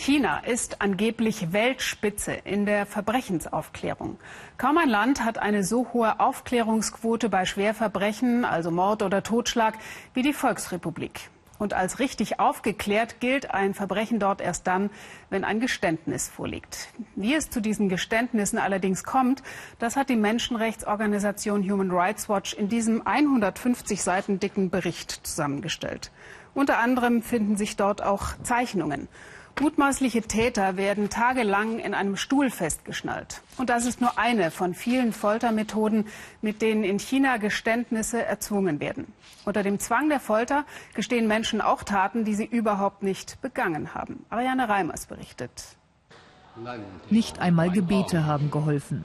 China ist angeblich Weltspitze in der Verbrechensaufklärung. Kaum ein Land hat eine so hohe Aufklärungsquote bei Schwerverbrechen, also Mord oder Totschlag, wie die Volksrepublik. Und als richtig aufgeklärt gilt ein Verbrechen dort erst dann, wenn ein Geständnis vorliegt. Wie es zu diesen Geständnissen allerdings kommt, das hat die Menschenrechtsorganisation Human Rights Watch in diesem 150 Seiten dicken Bericht zusammengestellt. Unter anderem finden sich dort auch Zeichnungen. Mutmaßliche Täter werden tagelang in einem Stuhl festgeschnallt. Und das ist nur eine von vielen Foltermethoden, mit denen in China Geständnisse erzwungen werden. Unter dem Zwang der Folter gestehen Menschen auch Taten, die sie überhaupt nicht begangen haben. Ariane Reimers berichtet. Nicht einmal Gebete haben geholfen.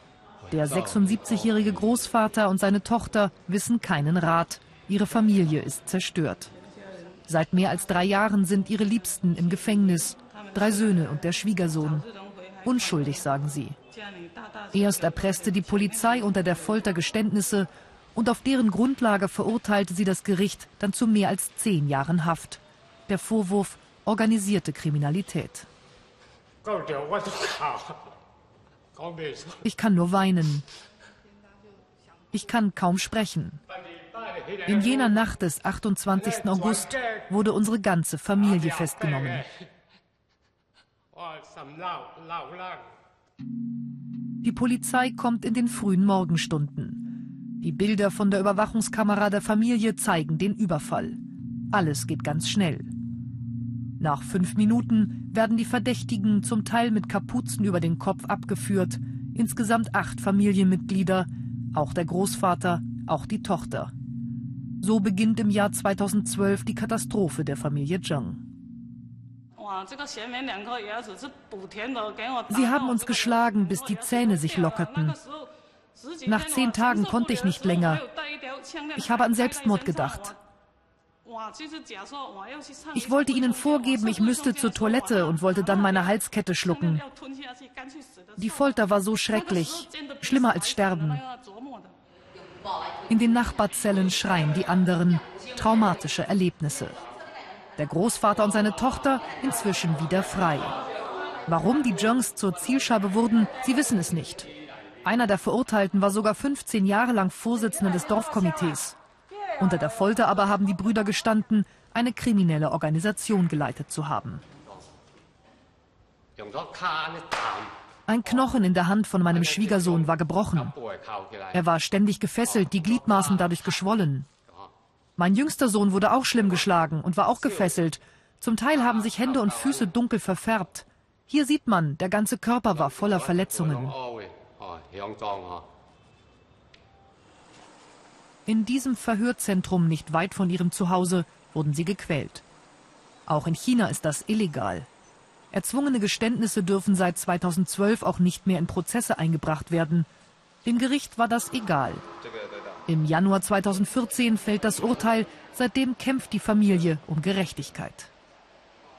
Der 76-jährige Großvater und seine Tochter wissen keinen Rat. Ihre Familie ist zerstört. Seit mehr als drei Jahren sind ihre Liebsten im Gefängnis drei Söhne und der Schwiegersohn. Unschuldig, sagen sie. Erst erpresste die Polizei unter der Folter Geständnisse und auf deren Grundlage verurteilte sie das Gericht dann zu mehr als zehn Jahren Haft. Der Vorwurf organisierte Kriminalität. Ich kann nur weinen. Ich kann kaum sprechen. In jener Nacht des 28. August wurde unsere ganze Familie festgenommen. Die Polizei kommt in den frühen Morgenstunden. Die Bilder von der Überwachungskamera der Familie zeigen den Überfall. Alles geht ganz schnell. Nach fünf Minuten werden die Verdächtigen zum Teil mit Kapuzen über den Kopf abgeführt. Insgesamt acht Familienmitglieder, auch der Großvater, auch die Tochter. So beginnt im Jahr 2012 die Katastrophe der Familie Zheng. Sie haben uns geschlagen, bis die Zähne sich lockerten. Nach zehn Tagen konnte ich nicht länger. Ich habe an Selbstmord gedacht. Ich wollte ihnen vorgeben, ich müsste zur Toilette und wollte dann meine Halskette schlucken. Die Folter war so schrecklich, schlimmer als Sterben. In den Nachbarzellen schreien die anderen traumatische Erlebnisse. Der Großvater und seine Tochter inzwischen wieder frei. Warum die Jungs zur Zielscheibe wurden, sie wissen es nicht. Einer der Verurteilten war sogar 15 Jahre lang Vorsitzender des Dorfkomitees. Unter der Folter aber haben die Brüder gestanden, eine kriminelle Organisation geleitet zu haben. Ein Knochen in der Hand von meinem Schwiegersohn war gebrochen. Er war ständig gefesselt, die Gliedmaßen dadurch geschwollen. Mein jüngster Sohn wurde auch schlimm geschlagen und war auch gefesselt. Zum Teil haben sich Hände und Füße dunkel verfärbt. Hier sieht man, der ganze Körper war voller Verletzungen. In diesem Verhörzentrum nicht weit von ihrem Zuhause wurden sie gequält. Auch in China ist das illegal. Erzwungene Geständnisse dürfen seit 2012 auch nicht mehr in Prozesse eingebracht werden. Dem Gericht war das egal. Im Januar 2014 fällt das Urteil. Seitdem kämpft die Familie um Gerechtigkeit.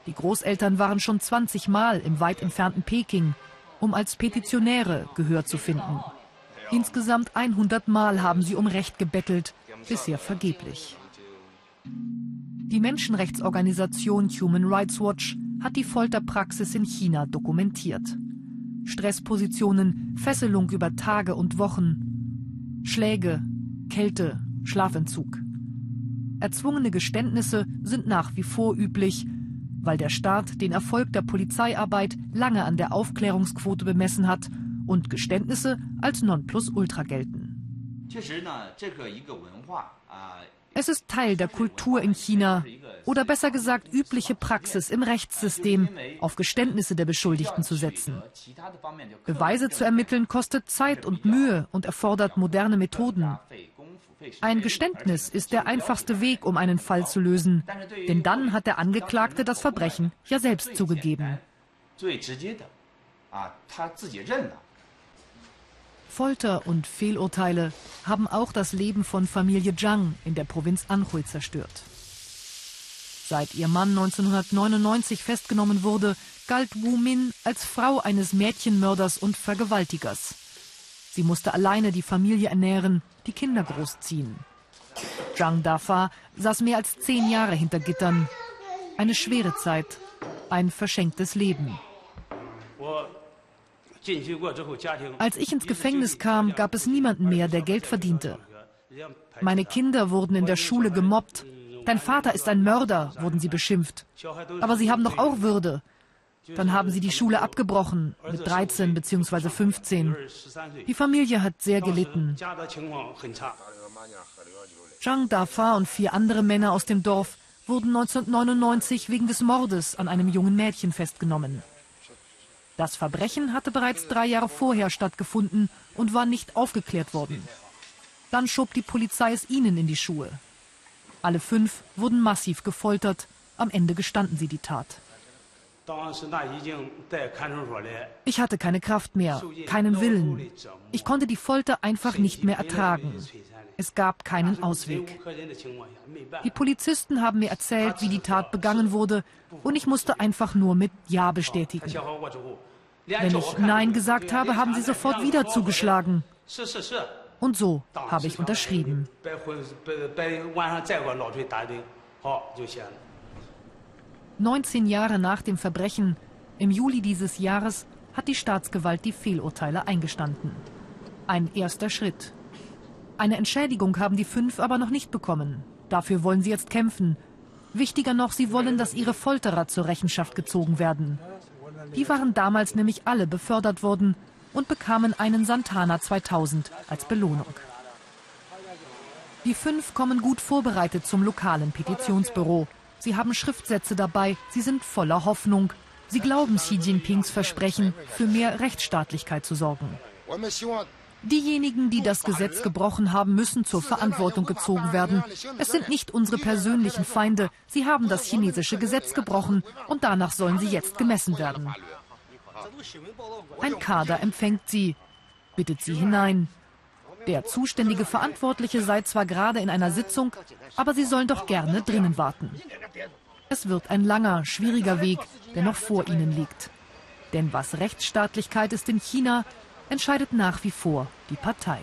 Die Großeltern waren schon 20 Mal im weit entfernten Peking, um als Petitionäre Gehör zu finden. Insgesamt 100 Mal haben sie um Recht gebettelt, bisher vergeblich. Die Menschenrechtsorganisation Human Rights Watch hat die Folterpraxis in China dokumentiert. Stresspositionen, Fesselung über Tage und Wochen, Schläge, Kälte, Schlafentzug. Erzwungene Geständnisse sind nach wie vor üblich, weil der Staat den Erfolg der Polizeiarbeit lange an der Aufklärungsquote bemessen hat und Geständnisse als Nonplusultra gelten. Es ist Teil der Kultur in China oder besser gesagt übliche Praxis im Rechtssystem, auf Geständnisse der Beschuldigten zu setzen. Beweise zu ermitteln kostet Zeit und Mühe und erfordert moderne Methoden. Ein Geständnis ist der einfachste Weg, um einen Fall zu lösen, denn dann hat der Angeklagte das Verbrechen ja selbst zugegeben. Folter und Fehlurteile haben auch das Leben von Familie Zhang in der Provinz Anhui zerstört. Seit ihr Mann 1999 festgenommen wurde, galt Wu Min als Frau eines Mädchenmörders und Vergewaltigers. Sie musste alleine die Familie ernähren, die Kinder großziehen. Zhang Dafa saß mehr als zehn Jahre hinter Gittern. Eine schwere Zeit, ein verschenktes Leben. Als ich ins Gefängnis kam, gab es niemanden mehr, der Geld verdiente. Meine Kinder wurden in der Schule gemobbt. Dein Vater ist ein Mörder, wurden sie beschimpft. Aber sie haben doch auch Würde. Dann haben sie die Schule abgebrochen, mit 13 bzw. 15. Die Familie hat sehr gelitten. Zhang Dafa und vier andere Männer aus dem Dorf wurden 1999 wegen des Mordes an einem jungen Mädchen festgenommen. Das Verbrechen hatte bereits drei Jahre vorher stattgefunden und war nicht aufgeklärt worden. Dann schob die Polizei es ihnen in die Schuhe. Alle fünf wurden massiv gefoltert. Am Ende gestanden sie die Tat. Ich hatte keine Kraft mehr, keinen Willen. Ich konnte die Folter einfach nicht mehr ertragen. Es gab keinen Ausweg. Die Polizisten haben mir erzählt, wie die Tat begangen wurde, und ich musste einfach nur mit Ja bestätigen. Wenn ich Nein gesagt habe, haben sie sofort wieder zugeschlagen. Und so habe ich unterschrieben. 19 Jahre nach dem Verbrechen, im Juli dieses Jahres, hat die Staatsgewalt die Fehlurteile eingestanden. Ein erster Schritt. Eine Entschädigung haben die fünf aber noch nicht bekommen. Dafür wollen sie jetzt kämpfen. Wichtiger noch, sie wollen, dass ihre Folterer zur Rechenschaft gezogen werden. Die waren damals nämlich alle befördert worden und bekamen einen Santana 2000 als Belohnung. Die fünf kommen gut vorbereitet zum lokalen Petitionsbüro. Sie haben Schriftsätze dabei, sie sind voller Hoffnung. Sie glauben Xi Jinpings Versprechen, für mehr Rechtsstaatlichkeit zu sorgen. Diejenigen, die das Gesetz gebrochen haben, müssen zur Verantwortung gezogen werden. Es sind nicht unsere persönlichen Feinde. Sie haben das chinesische Gesetz gebrochen und danach sollen sie jetzt gemessen werden. Ein Kader empfängt sie, bittet sie hinein. Der zuständige Verantwortliche sei zwar gerade in einer Sitzung, aber sie sollen doch gerne drinnen warten. Es wird ein langer, schwieriger Weg, der noch vor ihnen liegt. Denn was Rechtsstaatlichkeit ist in China, entscheidet nach wie vor die Partei.